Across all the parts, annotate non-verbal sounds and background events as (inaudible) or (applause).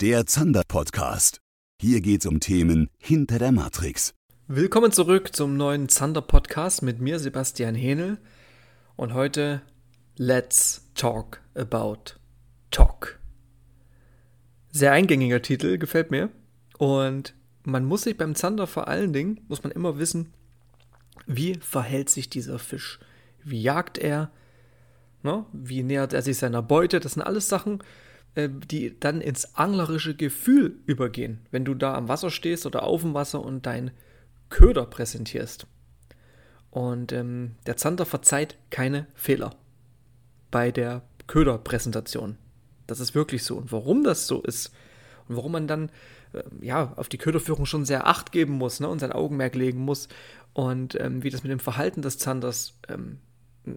der Zander-Podcast. Hier geht's um Themen hinter der Matrix. Willkommen zurück zum neuen Zander-Podcast mit mir, Sebastian Hähnel. Und heute Let's Talk About Talk. Sehr eingängiger Titel, gefällt mir. Und man muss sich beim Zander vor allen Dingen, muss man immer wissen, wie verhält sich dieser Fisch? Wie jagt er? Ne? Wie nähert er sich seiner Beute? Das sind alles Sachen, äh, die dann ins anglerische Gefühl übergehen, wenn du da am Wasser stehst oder auf dem Wasser und dein Köder präsentierst. Und ähm, der Zander verzeiht keine Fehler bei der Köderpräsentation. Das ist wirklich so. Und warum das so ist und warum man dann äh, ja auf die Köderführung schon sehr Acht geben muss ne, und sein Augenmerk legen muss und ähm, wie das mit dem Verhalten des Zanders ähm,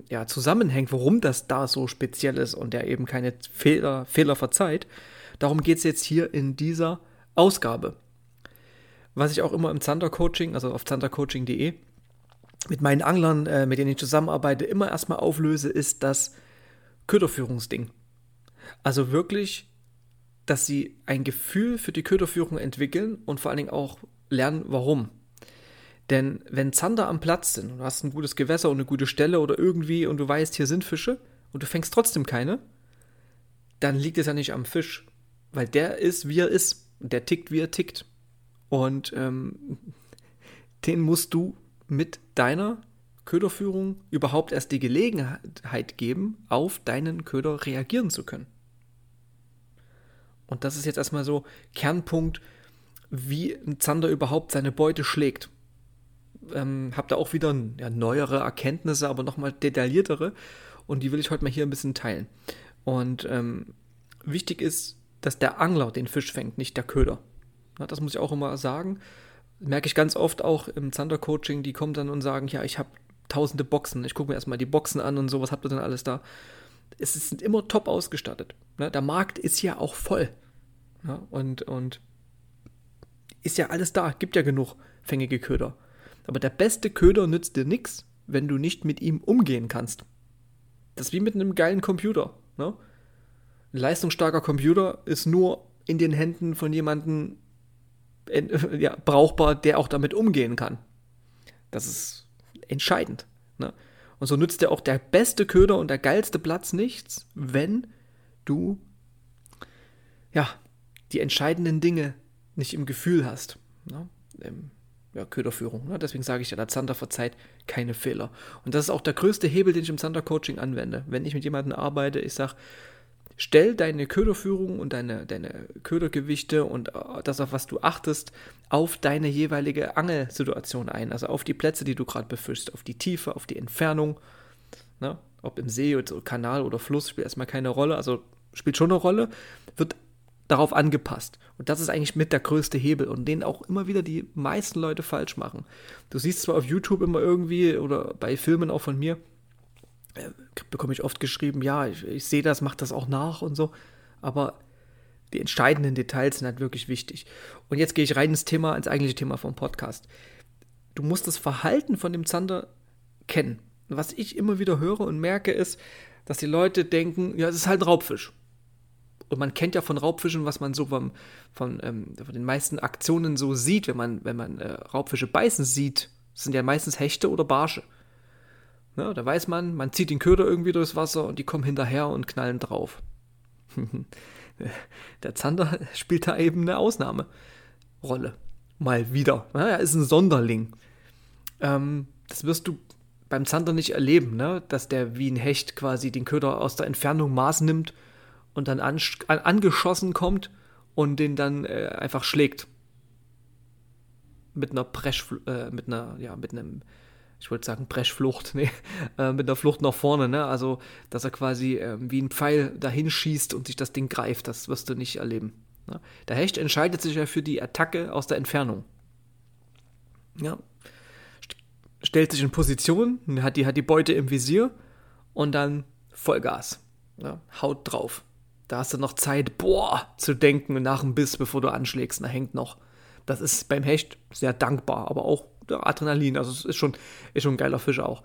ja, zusammenhängt, warum das da so speziell ist und der eben keine Fehler, Fehler verzeiht. Darum geht es jetzt hier in dieser Ausgabe. Was ich auch immer im Zander-Coaching, also auf zandercoaching.de, mit meinen Anglern, äh, mit denen ich zusammenarbeite, immer erstmal auflöse, ist das Köderführungsding. Also wirklich, dass sie ein Gefühl für die Köderführung entwickeln und vor allen Dingen auch lernen, warum. Denn wenn Zander am Platz sind und du hast ein gutes Gewässer und eine gute Stelle oder irgendwie und du weißt, hier sind Fische und du fängst trotzdem keine, dann liegt es ja nicht am Fisch, weil der ist, wie er ist. Der tickt, wie er tickt. Und ähm, (laughs) den musst du mit deiner Köderführung überhaupt erst die Gelegenheit geben, auf deinen Köder reagieren zu können. Und das ist jetzt erstmal so Kernpunkt, wie ein Zander überhaupt seine Beute schlägt ähm, habe da auch wieder ja, neuere Erkenntnisse, aber nochmal detailliertere. Und die will ich heute mal hier ein bisschen teilen. Und ähm, wichtig ist, dass der Angler den Fisch fängt, nicht der Köder. Na, das muss ich auch immer sagen. Merke ich ganz oft auch im Zander-Coaching, die kommen dann und sagen, ja, ich habe tausende Boxen. Ich gucke mir erstmal die Boxen an und so, was habt ihr denn alles da? Es ist immer top ausgestattet. Ne? Der Markt ist ja auch voll. Ne? Und, und ist ja alles da, gibt ja genug fängige Köder. Aber der beste Köder nützt dir nichts, wenn du nicht mit ihm umgehen kannst. Das ist wie mit einem geilen Computer. Ne? Ein leistungsstarker Computer ist nur in den Händen von jemandem (laughs) ja, brauchbar, der auch damit umgehen kann. Das ist entscheidend. Ne? Und so nützt dir auch der beste Köder und der geilste Platz nichts, wenn du ja die entscheidenden Dinge nicht im Gefühl hast. Ne? Ja, Köderführung. Ne? Deswegen sage ich ja, der Zander verzeiht keine Fehler. Und das ist auch der größte Hebel, den ich im Zander-Coaching anwende. Wenn ich mit jemandem arbeite, ich sage, stell deine Köderführung und deine, deine Ködergewichte und äh, das, auf was du achtest, auf deine jeweilige Angelsituation ein. Also auf die Plätze, die du gerade befischst, auf die Tiefe, auf die Entfernung. Ne? Ob im See oder Kanal oder Fluss spielt erstmal keine Rolle. Also spielt schon eine Rolle. Wird darauf angepasst. Und das ist eigentlich mit der größte Hebel und den auch immer wieder die meisten Leute falsch machen. Du siehst zwar auf YouTube immer irgendwie oder bei Filmen auch von mir, äh, bekomme ich oft geschrieben, ja, ich, ich sehe das, mach das auch nach und so, aber die entscheidenden Details sind halt wirklich wichtig. Und jetzt gehe ich rein ins Thema, ins eigentliche Thema vom Podcast. Du musst das Verhalten von dem Zander kennen. Was ich immer wieder höre und merke ist, dass die Leute denken, ja, es ist halt ein Raubfisch. Und man kennt ja von Raubfischen, was man so vom, von, ähm, von den meisten Aktionen so sieht, wenn man, wenn man äh, Raubfische beißen sieht, sind ja meistens Hechte oder Barsche. Ja, da weiß man, man zieht den Köder irgendwie durchs Wasser und die kommen hinterher und knallen drauf. (laughs) Der Zander spielt da eben eine Ausnahmerolle. Mal wieder. Ja, er ist ein Sonderling. Ähm, das wirst du beim Zander nicht erleben, ne? dass der wie ein Hecht quasi den Köder aus der Entfernung Maß nimmt und dann an, an, angeschossen kommt und den dann äh, einfach schlägt. Mit einer Presch, äh, mit einer, ja, mit einem, ich wollte sagen Preschflucht, (laughs) nee, äh, mit einer Flucht nach vorne, ne? Also, dass er quasi äh, wie ein Pfeil dahin schießt und sich das Ding greift, das wirst du nicht erleben. Ne? Der Hecht entscheidet sich ja für die Attacke aus der Entfernung. Ja. Stellt sich in Position, hat die, hat die Beute im Visier und dann Vollgas. Ja, haut drauf. Da hast du noch Zeit, boah, zu denken nach dem Biss, bevor du anschlägst. Da hängt noch. Das ist beim Hecht sehr dankbar, aber auch Adrenalin. Also es ist schon, ist schon ein geiler Fisch auch.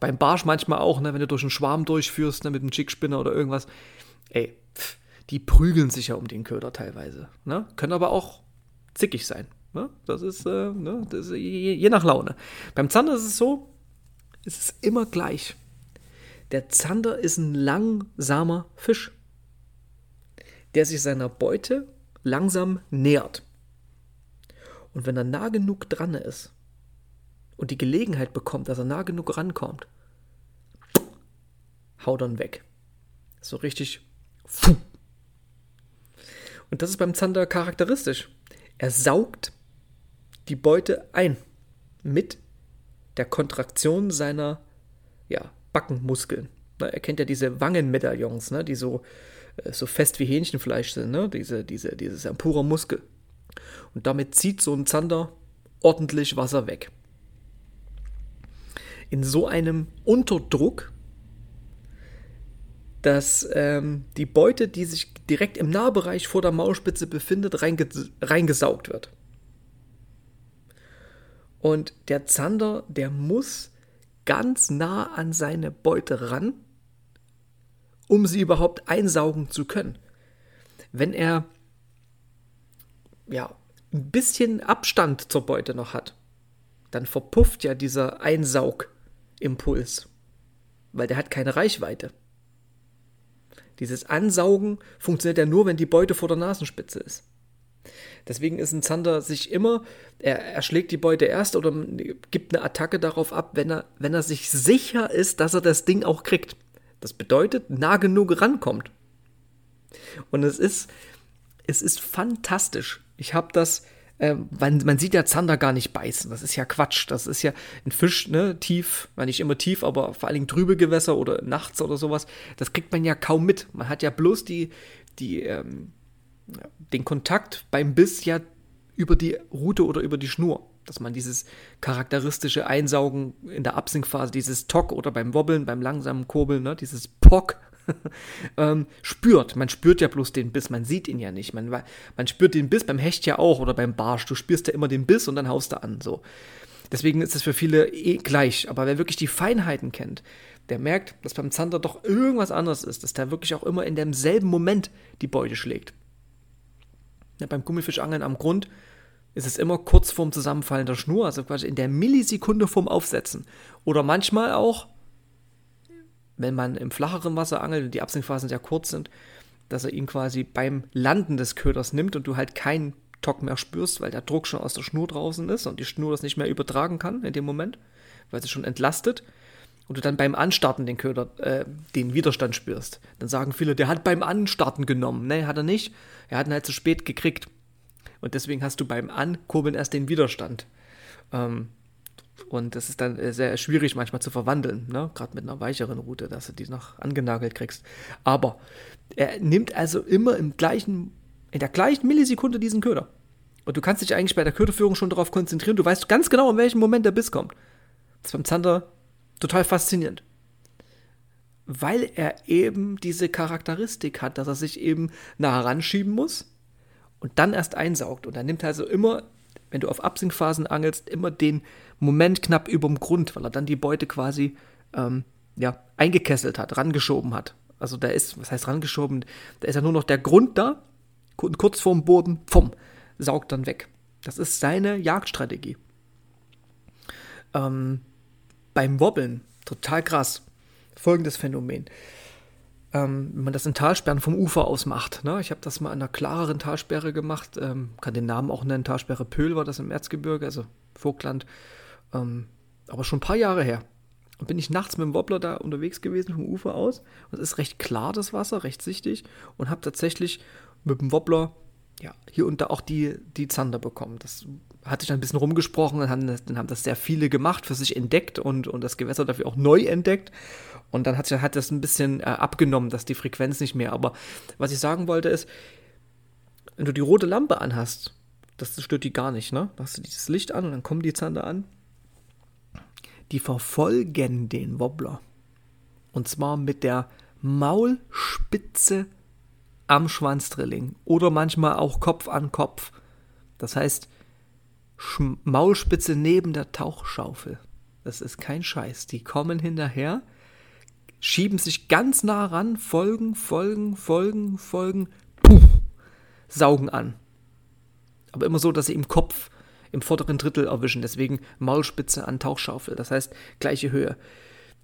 Beim Barsch manchmal auch, ne, wenn du durch einen Schwarm durchführst, ne, mit einem Chickspinner oder irgendwas. Ey, die prügeln sich ja um den Köder teilweise. Ne? Können aber auch zickig sein. Ne? Das, ist, äh, ne? das ist je, je nach Laune. Beim Zander ist es so, es ist immer gleich. Der Zander ist ein langsamer Fisch, der sich seiner Beute langsam nähert. Und wenn er nah genug dran ist und die Gelegenheit bekommt, dass er nah genug rankommt, haut ihn weg. So richtig. Und das ist beim Zander charakteristisch. Er saugt die Beute ein mit der Kontraktion seiner ja, Backenmuskeln. er kennt ja diese Wangenmedaillons, ne, die so, so fest wie Hähnchenfleisch sind, ne, diese, diese, dieses ein Muskel. Und damit zieht so ein Zander ordentlich Wasser weg. In so einem Unterdruck, dass ähm, die Beute, die sich direkt im Nahbereich vor der Maulspitze befindet, reinges reingesaugt wird. Und der Zander, der muss ganz nah an seine Beute ran, um sie überhaupt einsaugen zu können. Wenn er ja ein bisschen Abstand zur Beute noch hat, dann verpufft ja dieser Einsaugimpuls, weil der hat keine Reichweite. Dieses Ansaugen funktioniert ja nur, wenn die Beute vor der Nasenspitze ist. Deswegen ist ein Zander sich immer, er, er schlägt die Beute erst oder gibt eine Attacke darauf ab, wenn er, wenn er sich sicher ist, dass er das Ding auch kriegt. Das bedeutet, nah genug rankommt. Und es ist, es ist fantastisch. Ich habe das, äh, man, man, sieht ja Zander gar nicht beißen. Das ist ja Quatsch. Das ist ja ein Fisch, ne, tief, nicht immer tief, aber vor allen Dingen trübe Gewässer oder nachts oder sowas. Das kriegt man ja kaum mit. Man hat ja bloß die, die, ähm, den Kontakt beim Biss ja über die Rute oder über die Schnur. Dass man dieses charakteristische Einsaugen in der Absinkphase, dieses Tock oder beim Wobbeln, beim langsamen Kurbeln, ne, dieses Pock, (laughs) ähm, spürt. Man spürt ja bloß den Biss, man sieht ihn ja nicht. Man, man spürt den Biss beim Hecht ja auch oder beim Barsch. Du spürst ja immer den Biss und dann haust du an. So. Deswegen ist es für viele eh gleich. Aber wer wirklich die Feinheiten kennt, der merkt, dass beim Zander doch irgendwas anderes ist, dass der wirklich auch immer in demselben Moment die Beute schlägt. Ja, beim Gummifischangeln am Grund ist es immer kurz vorm Zusammenfallen der Schnur, also quasi in der Millisekunde vorm Aufsetzen. Oder manchmal auch, wenn man im flacheren Wasser angelt und die Absinkphasen sehr kurz sind, dass er ihn quasi beim Landen des Köders nimmt und du halt keinen Tock mehr spürst, weil der Druck schon aus der Schnur draußen ist und die Schnur das nicht mehr übertragen kann in dem Moment, weil sie schon entlastet und du dann beim Anstarten den Köder, äh, den Widerstand spürst. Dann sagen viele, der hat beim Anstarten genommen. Nee, hat er nicht. Er hat ihn halt zu spät gekriegt. Und deswegen hast du beim Ankurbeln erst den Widerstand. Ähm, und das ist dann äh, sehr schwierig manchmal zu verwandeln, ne? gerade mit einer weicheren Route, dass du die noch angenagelt kriegst. Aber er nimmt also immer im gleichen, in der gleichen Millisekunde diesen Köder. Und du kannst dich eigentlich bei der Köderführung schon darauf konzentrieren. Du weißt ganz genau, in welchem Moment der Biss kommt. Das ist beim Zander total faszinierend. Weil er eben diese Charakteristik hat, dass er sich eben nah heranschieben muss und dann erst einsaugt. Und er nimmt also immer, wenn du auf Absinkphasen angelst, immer den Moment knapp über dem Grund, weil er dann die Beute quasi ähm, ja, eingekesselt hat, rangeschoben hat. Also da ist, was heißt rangeschoben? Da ist ja nur noch der Grund da, kurz vorm Boden, pfumm, saugt dann weg. Das ist seine Jagdstrategie. Ähm, beim Wobbeln, total krass. Folgendes Phänomen. Ähm, wenn man das in Talsperren vom Ufer aus macht. Ne? Ich habe das mal in einer klareren Talsperre gemacht, ähm, kann den Namen auch nennen, Talsperre Pöhl war das im Erzgebirge, also Vogtland. Ähm, aber schon ein paar Jahre her. Und bin ich nachts mit dem Wobbler da unterwegs gewesen vom Ufer aus. Und es ist recht klar, das Wasser, recht sichtig. Und habe tatsächlich mit dem Wobbler ja, hier und da auch die, die Zander bekommen. Das hat sich dann ein bisschen rumgesprochen, dann haben, das, dann haben das sehr viele gemacht, für sich entdeckt und, und das Gewässer dafür auch neu entdeckt. Und dann hat, hat das ein bisschen äh, abgenommen, dass die Frequenz nicht mehr. Aber was ich sagen wollte ist, wenn du die rote Lampe anhast, das stört die gar nicht, ne? Da hast du dieses Licht an und dann kommen die Zander an. Die verfolgen den Wobbler. Und zwar mit der Maulspitze am Schwanzdrilling oder manchmal auch Kopf an Kopf. Das heißt, Maulspitze neben der Tauchschaufel. Das ist kein Scheiß. Die kommen hinterher, schieben sich ganz nah ran, folgen, folgen, folgen, folgen, puh, saugen an. Aber immer so, dass sie im Kopf im vorderen Drittel erwischen. Deswegen Maulspitze an Tauchschaufel. Das heißt, gleiche Höhe.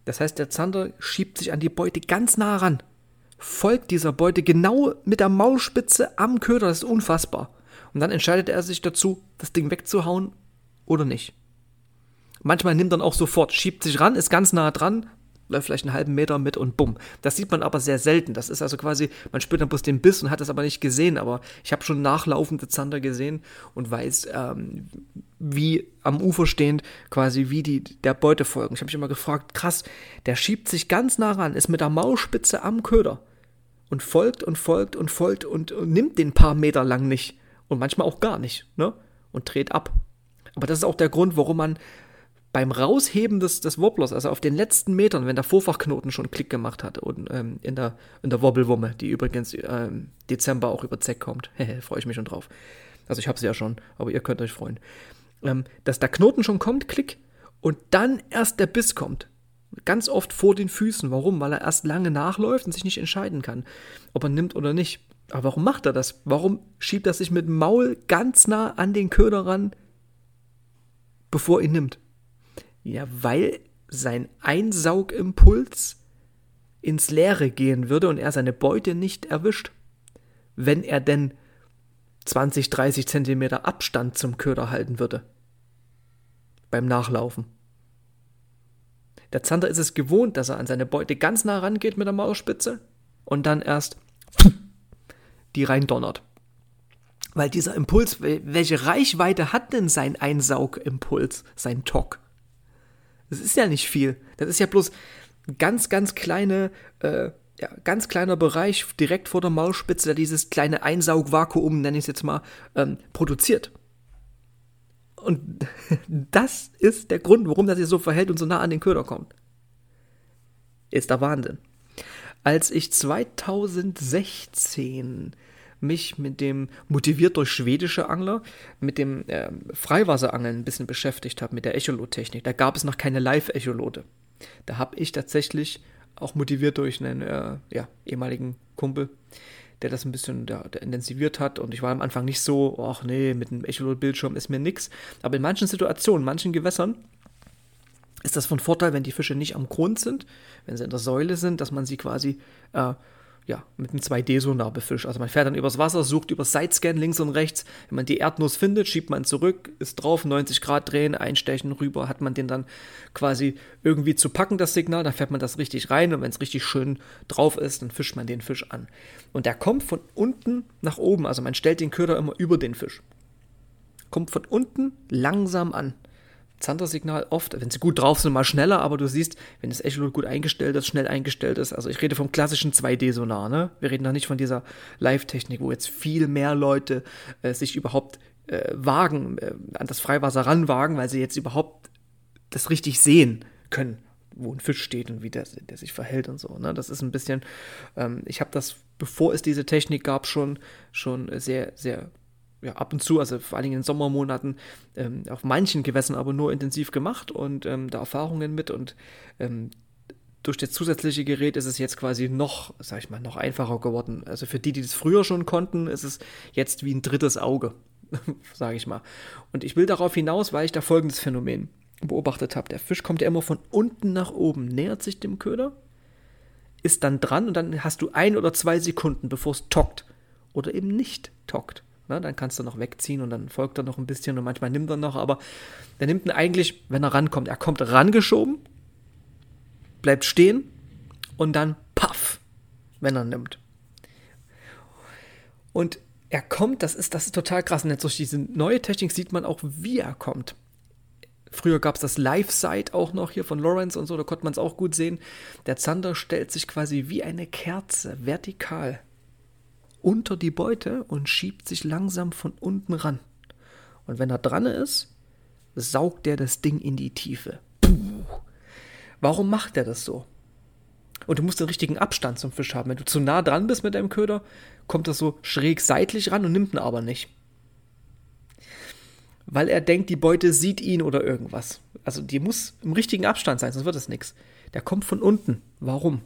Das heißt, der Zander schiebt sich an die Beute ganz nah ran. Folgt dieser Beute genau mit der Maulspitze am Köder. Das ist unfassbar. Und dann entscheidet er sich dazu, das Ding wegzuhauen oder nicht. Manchmal nimmt er auch sofort, schiebt sich ran, ist ganz nah dran, läuft vielleicht einen halben Meter mit und bumm. Das sieht man aber sehr selten. Das ist also quasi, man spürt dann bloß den Biss und hat das aber nicht gesehen. Aber ich habe schon nachlaufende Zander gesehen und weiß, ähm, wie am Ufer stehend quasi wie die der Beute folgen. Ich habe mich immer gefragt, krass, der schiebt sich ganz nah ran, ist mit der Maulspitze am Köder und folgt und folgt und folgt und, und nimmt den paar Meter lang nicht und manchmal auch gar nicht, ne? Und dreht ab. Aber das ist auch der Grund, warum man beim Rausheben des, des Wobblers, also auf den letzten Metern, wenn der Vorfachknoten schon Klick gemacht hat und ähm, in der, in der Wobblewumme, die übrigens ähm, Dezember auch über Zeck kommt, (laughs) freue ich mich schon drauf. Also ich habe sie ja schon, aber ihr könnt euch freuen. Ähm, dass der Knoten schon kommt, Klick, und dann erst der Biss kommt. Ganz oft vor den Füßen. Warum? Weil er erst lange nachläuft und sich nicht entscheiden kann, ob er nimmt oder nicht. Aber warum macht er das? Warum schiebt er sich mit dem Maul ganz nah an den Köder ran, bevor er ihn nimmt? Ja, weil sein Einsaugimpuls ins Leere gehen würde und er seine Beute nicht erwischt. Wenn er denn 20, 30 Zentimeter Abstand zum Köder halten würde. Beim Nachlaufen. Der Zander ist es gewohnt, dass er an seine Beute ganz nah rangeht mit der Maulspitze und dann erst die rein donnert. Weil dieser Impuls, welche Reichweite hat denn sein Einsaugimpuls, sein Tock? Das ist ja nicht viel. Das ist ja bloß ganz, ganz kleine, äh, ja, ganz kleiner Bereich direkt vor der Maulspitze, der dieses kleine Einsaugvakuum, nenne ich es jetzt mal, ähm, produziert. Und (laughs) das ist der Grund, warum das sich so verhält und so nah an den Köder kommt. Ist der Wahnsinn. Als ich 2016 mich mit dem, motiviert durch schwedische Angler, mit dem äh, Freiwasserangeln ein bisschen beschäftigt habe, mit der Echolot-Technik. Da gab es noch keine Live-Echolote. Da habe ich tatsächlich, auch motiviert durch einen äh, ja, ehemaligen Kumpel, der das ein bisschen der, der intensiviert hat. Und ich war am Anfang nicht so, ach nee, mit einem Echolot-Bildschirm ist mir nix. Aber in manchen Situationen, manchen Gewässern, ist das von Vorteil, wenn die Fische nicht am Grund sind, wenn sie in der Säule sind, dass man sie quasi äh, ja, mit einem 2D-Sonar befischt. Also man fährt dann übers Wasser, sucht über Sidescan links und rechts. Wenn man die Erdnuss findet, schiebt man zurück, ist drauf, 90 Grad drehen, einstechen, rüber, hat man den dann quasi irgendwie zu packen, das Signal, dann fährt man das richtig rein und wenn es richtig schön drauf ist, dann fischt man den Fisch an. Und der kommt von unten nach oben, also man stellt den Köder immer über den Fisch. Kommt von unten langsam an. Zandersignal oft, wenn sie gut drauf sind, mal schneller, aber du siehst, wenn das Echolot gut eingestellt ist, schnell eingestellt ist, also ich rede vom klassischen 2D-Sonar, ne? Wir reden da nicht von dieser Live-Technik, wo jetzt viel mehr Leute äh, sich überhaupt äh, wagen, äh, an das Freiwasser ranwagen, weil sie jetzt überhaupt das richtig sehen können, wo ein Fisch steht und wie der, der sich verhält und so. Ne? Das ist ein bisschen, ähm, ich habe das, bevor es diese Technik gab, schon, schon sehr, sehr ja, ab und zu, also vor allen Dingen in Sommermonaten, ähm, auf manchen Gewässern aber nur intensiv gemacht und ähm, da Erfahrungen mit und ähm, durch das zusätzliche Gerät ist es jetzt quasi noch, sag ich mal, noch einfacher geworden. Also für die, die das früher schon konnten, ist es jetzt wie ein drittes Auge, (laughs) sage ich mal. Und ich will darauf hinaus, weil ich da folgendes Phänomen beobachtet habe. Der Fisch kommt ja immer von unten nach oben, nähert sich dem Köder, ist dann dran und dann hast du ein oder zwei Sekunden, bevor es tockt oder eben nicht tockt. Ne? Dann kannst du noch wegziehen und dann folgt er noch ein bisschen und manchmal nimmt er noch, aber der nimmt ihn eigentlich, wenn er rankommt, er kommt rangeschoben, bleibt stehen und dann paff, wenn er nimmt. Und er kommt, das ist, das ist total krass. Und jetzt durch diese neue Technik sieht man auch, wie er kommt. Früher gab es das Live-Site auch noch hier von Lawrence und so, da konnte man es auch gut sehen. Der Zander stellt sich quasi wie eine Kerze vertikal unter die Beute und schiebt sich langsam von unten ran. Und wenn er dran ist, saugt er das Ding in die Tiefe. Puh. Warum macht er das so? Und du musst den richtigen Abstand zum Fisch haben. Wenn du zu nah dran bist mit deinem Köder, kommt er so schräg seitlich ran und nimmt ihn aber nicht. Weil er denkt, die Beute sieht ihn oder irgendwas. Also die muss im richtigen Abstand sein, sonst wird es nichts. Der kommt von unten. Warum?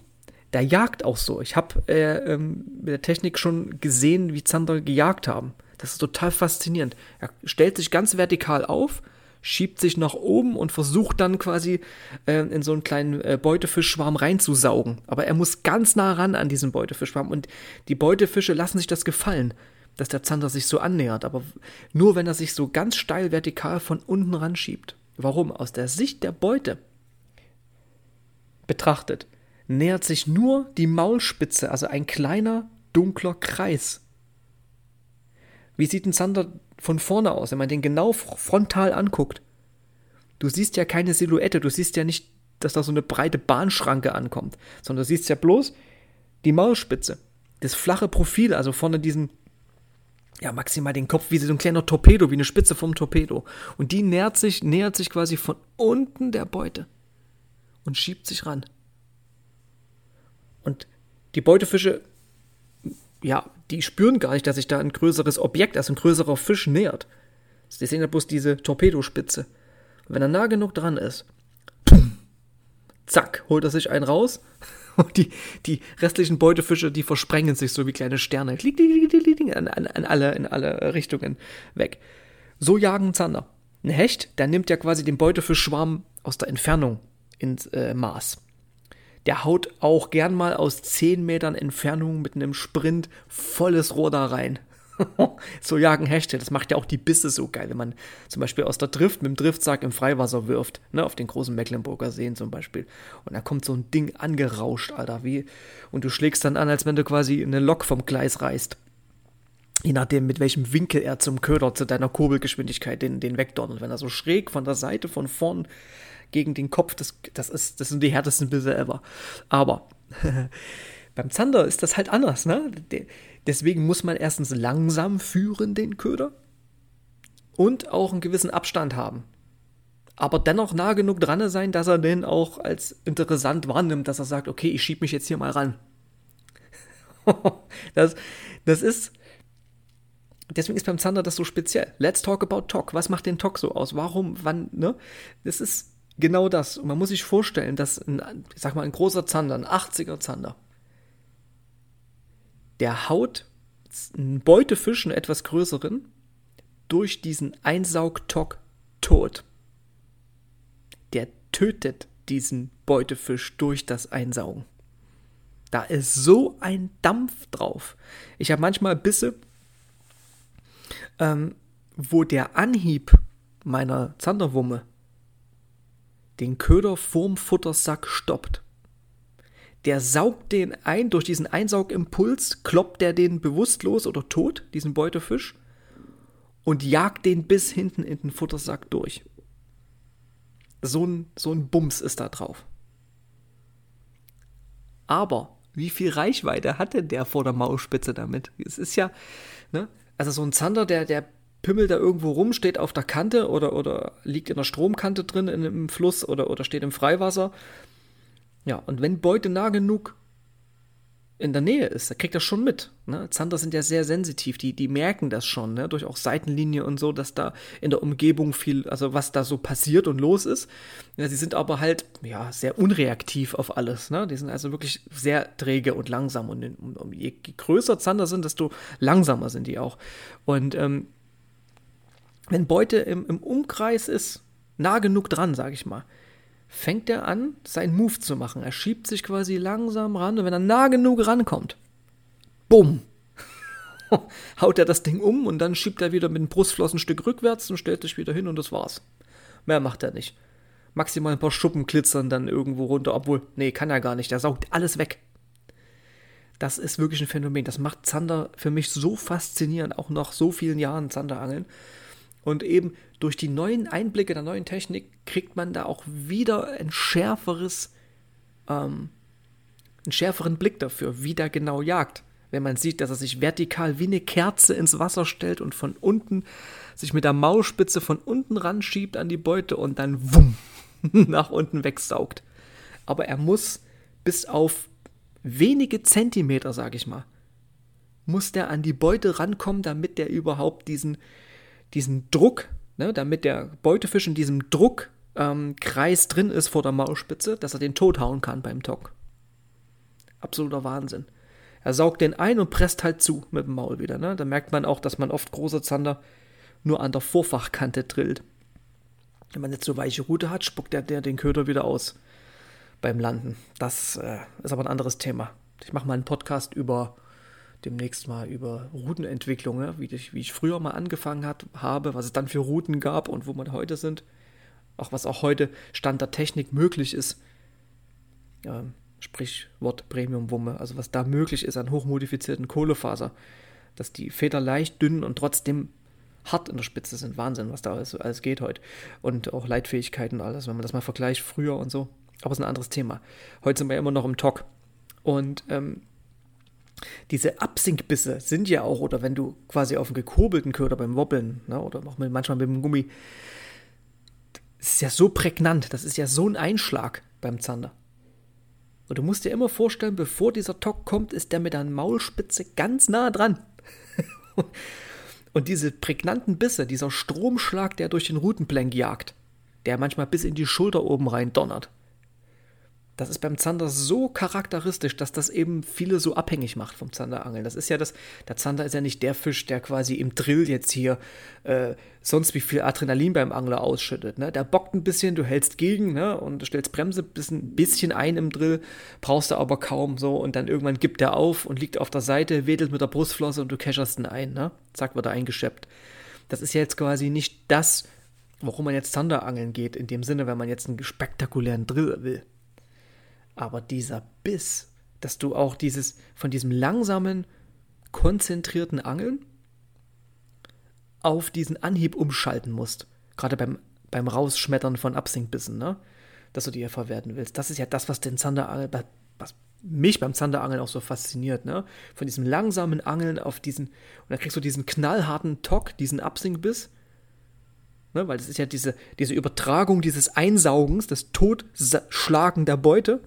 Der jagt auch so. Ich habe äh, ähm, mit der Technik schon gesehen, wie Zander gejagt haben. Das ist total faszinierend. Er stellt sich ganz vertikal auf, schiebt sich nach oben und versucht dann quasi äh, in so einen kleinen äh, Beutefischschwarm reinzusaugen. Aber er muss ganz nah ran an diesen Beutefischschwarm und die Beutefische lassen sich das gefallen, dass der Zander sich so annähert. Aber nur wenn er sich so ganz steil vertikal von unten ran schiebt. Warum? Aus der Sicht der Beute betrachtet nähert sich nur die Maulspitze, also ein kleiner dunkler Kreis. Wie sieht ein Zander von vorne aus, wenn man den genau frontal anguckt? Du siehst ja keine Silhouette, du siehst ja nicht, dass da so eine breite Bahnschranke ankommt, sondern du siehst ja bloß die Maulspitze, das flache Profil, also vorne diesen, ja, maximal den Kopf wie so ein kleiner Torpedo, wie eine Spitze vom Torpedo. Und die nähert sich, nähert sich quasi von unten der Beute und schiebt sich ran. Und die Beutefische, ja, die spüren gar nicht, dass sich da ein größeres Objekt, also ein größerer Fisch nähert. Sie sehen ja bloß diese Torpedospitze. Und wenn er nah genug dran ist, (clears throat) zack, holt er sich einen raus. (laughs) Und die, die restlichen Beutefische, die versprengen sich so wie kleine Sterne. An, an, an alle, in alle Richtungen weg. So jagen Zander. Ein Hecht, der nimmt ja quasi den Beutefischschwarm aus der Entfernung ins äh, Maß der haut auch gern mal aus 10 Metern Entfernung mit einem Sprint volles Rohr da rein. (laughs) so jagen Hechte, das macht ja auch die Bisse so geil, wenn man zum Beispiel aus der Drift mit dem Driftsack im Freiwasser wirft, ne, auf den großen Mecklenburger Seen zum Beispiel. Und da kommt so ein Ding angerauscht, Alter, wie, und du schlägst dann an, als wenn du quasi eine Lok vom Gleis reißt. Je nachdem, mit welchem Winkel er zum Köder, zu deiner Kurbelgeschwindigkeit den, den wegdonnert. Wenn er so schräg von der Seite, von vorn gegen den Kopf, das, das, ist, das sind die härtesten Bisse ever. Aber (laughs) beim Zander ist das halt anders, ne? Deswegen muss man erstens langsam führen, den Köder, und auch einen gewissen Abstand haben. Aber dennoch nah genug dran sein, dass er den auch als interessant wahrnimmt, dass er sagt, okay, ich schieb mich jetzt hier mal ran. (laughs) das, das ist, deswegen ist beim Zander das so speziell. Let's talk about Talk. Was macht den Talk so aus? Warum, wann, ne? Das ist, Genau das. Und man muss sich vorstellen, dass ein, ich sag mal, ein großer Zander, ein 80er Zander, der haut einen Beutefisch, einen etwas größeren, durch diesen Einsaugtock tot. Der tötet diesen Beutefisch durch das Einsaugen. Da ist so ein Dampf drauf. Ich habe manchmal Bisse, ähm, wo der Anhieb meiner Zanderwumme den Köder vorm Futtersack stoppt. Der saugt den ein, durch diesen Einsaugimpuls kloppt der den bewusstlos oder tot, diesen Beutefisch, und jagt den bis hinten in den Futtersack durch. So ein, so ein Bums ist da drauf. Aber wie viel Reichweite hatte der vor der Maulspitze damit? Es ist ja, ne? Also so ein Zander, der, der pimmelt da irgendwo rum, steht auf der Kante oder, oder liegt in der Stromkante drin in, im Fluss oder, oder steht im Freiwasser. Ja, und wenn Beute nah genug in der Nähe ist, da kriegt er schon mit. Ne? Zander sind ja sehr sensitiv, die, die merken das schon, ne? durch auch Seitenlinie und so, dass da in der Umgebung viel, also was da so passiert und los ist. Ja, sie sind aber halt, ja, sehr unreaktiv auf alles. Ne? Die sind also wirklich sehr träge und langsam. Und, und je größer Zander sind, desto langsamer sind die auch. Und ähm, wenn Beute im, im Umkreis ist, nah genug dran, sag ich mal, fängt er an, seinen Move zu machen. Er schiebt sich quasi langsam ran und wenn er nah genug rankommt, bumm, (laughs) haut er das Ding um und dann schiebt er wieder mit dem Brustflossen ein Stück rückwärts und stellt sich wieder hin und das war's. Mehr macht er nicht. Maximal ein paar Schuppen glitzern dann irgendwo runter, obwohl, nee, kann er gar nicht. Der saugt alles weg. Das ist wirklich ein Phänomen. Das macht Zander für mich so faszinierend, auch nach so vielen Jahren Zanderangeln. Und eben durch die neuen Einblicke der neuen Technik kriegt man da auch wieder ein schärferes, ähm, einen schärferen Blick dafür, wie der genau jagt. Wenn man sieht, dass er sich vertikal wie eine Kerze ins Wasser stellt und von unten sich mit der Maulspitze von unten ranschiebt an die Beute und dann wumm (laughs) nach unten wegsaugt. Aber er muss bis auf wenige Zentimeter, sag ich mal, muss der an die Beute rankommen, damit der überhaupt diesen, diesen Druck, ne, damit der Beutefisch in diesem Druckkreis ähm, drin ist vor der Maulspitze, dass er den tot hauen kann beim Tock. absoluter Wahnsinn. Er saugt den ein und presst halt zu mit dem Maul wieder. Ne? Da merkt man auch, dass man oft große Zander nur an der Vorfachkante drillt. Wenn man jetzt so weiche Rute hat, spuckt der, der den Köder wieder aus beim Landen. Das äh, ist aber ein anderes Thema. Ich mache mal einen Podcast über demnächst mal über Routenentwicklung, ne? wie, ich, wie ich früher mal angefangen hat, habe, was es dann für Routen gab und wo wir heute sind. Auch was auch heute Stand der Technik möglich ist. Ähm, Sprichwort Premium-Wumme, also was da möglich ist an hochmodifizierten Kohlefaser, dass die Feder leicht, dünn und trotzdem hart in der Spitze sind. Wahnsinn, was da alles, alles geht heute. Und auch Leitfähigkeiten und alles, wenn man das mal vergleicht früher und so. Aber es ist ein anderes Thema. Heute sind wir immer noch im Talk. Und ähm, diese Absinkbisse sind ja auch, oder wenn du quasi auf einen gekurbelten Köder beim Wobbeln, ne, oder auch mit, manchmal mit dem Gummi, das ist ja so prägnant, das ist ja so ein Einschlag beim Zander. Und du musst dir immer vorstellen, bevor dieser Tock kommt, ist der mit der Maulspitze ganz nah dran. (laughs) Und diese prägnanten Bisse, dieser Stromschlag, der durch den Routenplank jagt, der manchmal bis in die Schulter oben rein donnert, das ist beim Zander so charakteristisch, dass das eben viele so abhängig macht vom Zanderangeln. Das ist ja das, der Zander ist ja nicht der Fisch, der quasi im Drill jetzt hier äh, sonst wie viel Adrenalin beim Angler ausschüttet. Ne? Der bockt ein bisschen, du hältst gegen ne? und stellst Bremse ein bisschen ein im Drill, brauchst du aber kaum so und dann irgendwann gibt er auf und liegt auf der Seite, wedelt mit der Brustflosse und du kescherst ihn ein. Ne? Zack, wird er eingeschleppt. Das ist ja jetzt quasi nicht das, warum man jetzt Zanderangeln geht, in dem Sinne, wenn man jetzt einen spektakulären Drill will. Aber dieser Biss, dass du auch dieses von diesem langsamen, konzentrierten Angeln auf diesen Anhieb umschalten musst. Gerade beim, beim Rausschmettern von Absinkbissen, ne? Dass du die ja verwerten willst. Das ist ja das, was den Zanderangel, was mich beim Zanderangeln auch so fasziniert, ne? Von diesem langsamen Angeln auf diesen, und dann kriegst du diesen knallharten Tock, diesen Absinkbiss. Ne? Weil das ist ja diese, diese Übertragung dieses Einsaugens, das Totschlagen der Beute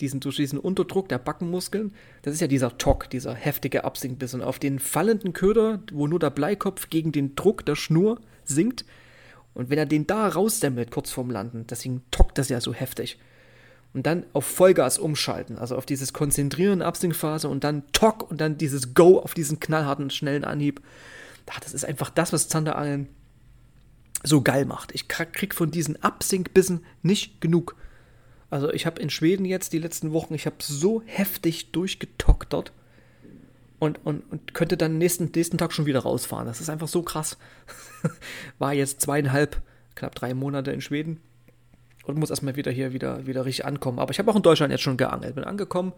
diesen, durch diesen Unterdruck der Backenmuskeln, das ist ja dieser Tock, dieser heftige Absinkbiss. Und auf den fallenden Köder, wo nur der Bleikopf gegen den Druck der Schnur sinkt, und wenn er den da raussemmelt, kurz vorm Landen, deswegen tockt das ja so heftig. Und dann auf Vollgas umschalten, also auf dieses Konzentrieren, Absinkphase und dann Tock und dann dieses Go auf diesen knallharten, schnellen Anhieb. Das ist einfach das, was Zanderangeln so geil macht. Ich krieg von diesen Absinkbissen nicht genug. Also ich habe in Schweden jetzt die letzten Wochen, ich habe so heftig durchgetockt dort und, und, und könnte dann nächsten, nächsten Tag schon wieder rausfahren. Das ist einfach so krass. (laughs) War jetzt zweieinhalb, knapp drei Monate in Schweden und muss erstmal wieder hier wieder, wieder richtig ankommen. Aber ich habe auch in Deutschland jetzt schon geangelt. Bin angekommen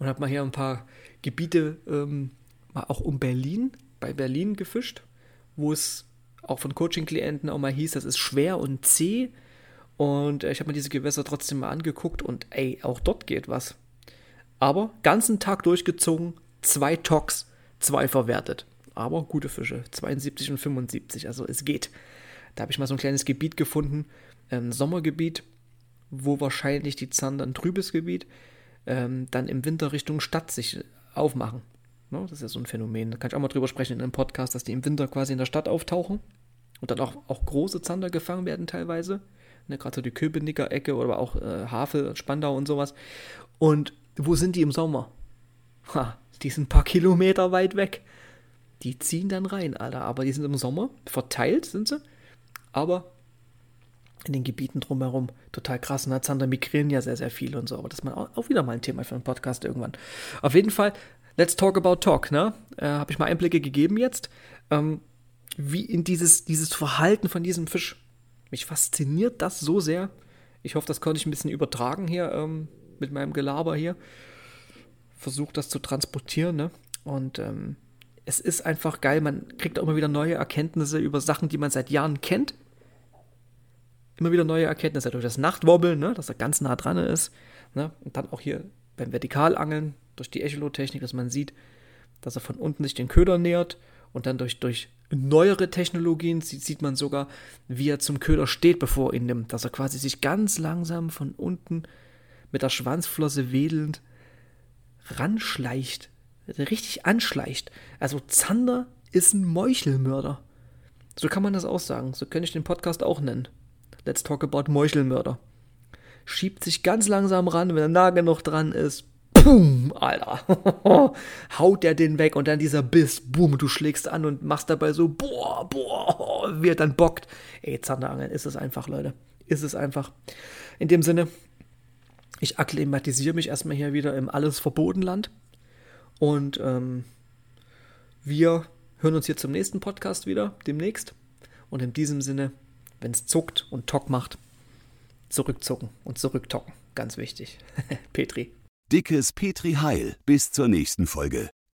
und habe mal hier ein paar Gebiete, ähm, mal auch um Berlin, bei Berlin gefischt, wo es auch von Coaching-Klienten auch mal hieß, das ist schwer und zäh und äh, ich habe mir diese Gewässer trotzdem mal angeguckt und ey, auch dort geht was. Aber ganzen Tag durchgezogen, zwei Toks, zwei verwertet. Aber gute Fische, 72 und 75, also es geht. Da habe ich mal so ein kleines Gebiet gefunden, ein Sommergebiet, wo wahrscheinlich die Zander ein trübes Gebiet ähm, dann im Winter Richtung Stadt sich aufmachen. Ne? Das ist ja so ein Phänomen. Da kann ich auch mal drüber sprechen in einem Podcast, dass die im Winter quasi in der Stadt auftauchen und dann auch, auch große Zander gefangen werden teilweise ne, gerade so die Köpenicker-Ecke oder auch äh, Havel, Spandau und sowas. Und wo sind die im Sommer? Ha, die sind ein paar Kilometer weit weg. Die ziehen dann rein, Alter. Aber die sind im Sommer verteilt, sind sie. Aber in den Gebieten drumherum total krass. Und Zander migrieren ja sehr, sehr viel und so. Aber das ist mal auch wieder mal ein Thema für einen Podcast irgendwann. Auf jeden Fall, let's talk about talk, ne? Äh, Habe ich mal Einblicke gegeben jetzt. Ähm, wie in dieses, dieses Verhalten von diesem Fisch mich fasziniert das so sehr. Ich hoffe, das konnte ich ein bisschen übertragen hier ähm, mit meinem Gelaber hier. Versucht das zu transportieren, ne? Und ähm, es ist einfach geil. Man kriegt auch immer wieder neue Erkenntnisse über Sachen, die man seit Jahren kennt. Immer wieder neue Erkenntnisse durch das Nachtwobbeln, ne? dass er ganz nah dran ist. Ne? Und dann auch hier beim Vertikalangeln durch die Echolotechnik, dass man sieht, dass er von unten sich den Köder nähert und dann durch, durch neuere Technologien sieht, man sogar, wie er zum Köder steht, bevor er ihn nimmt. Dass er quasi sich ganz langsam von unten mit der Schwanzflosse wedelnd ranschleicht. Richtig anschleicht. Also Zander ist ein Meuchelmörder. So kann man das auch sagen. So könnte ich den Podcast auch nennen. Let's talk about Meuchelmörder. Schiebt sich ganz langsam ran, wenn er nah genug dran ist, boom, Alter. (laughs) Haut der den weg und dann dieser Biss, boom, du schlägst an und machst dabei so, boah, boah, (laughs) wie er dann bockt. Ey, Zanderangeln ist es einfach, Leute. Ist es einfach. In dem Sinne, ich akklimatisiere mich erstmal hier wieder im alles Verbotenland. Und ähm, wir hören uns hier zum nächsten Podcast wieder, demnächst. Und in diesem Sinne, wenn es zuckt und Tock macht, zurückzucken und zurücktocken. Ganz wichtig. (laughs) Petri. Dickes Petri Heil. Bis zur nächsten Folge.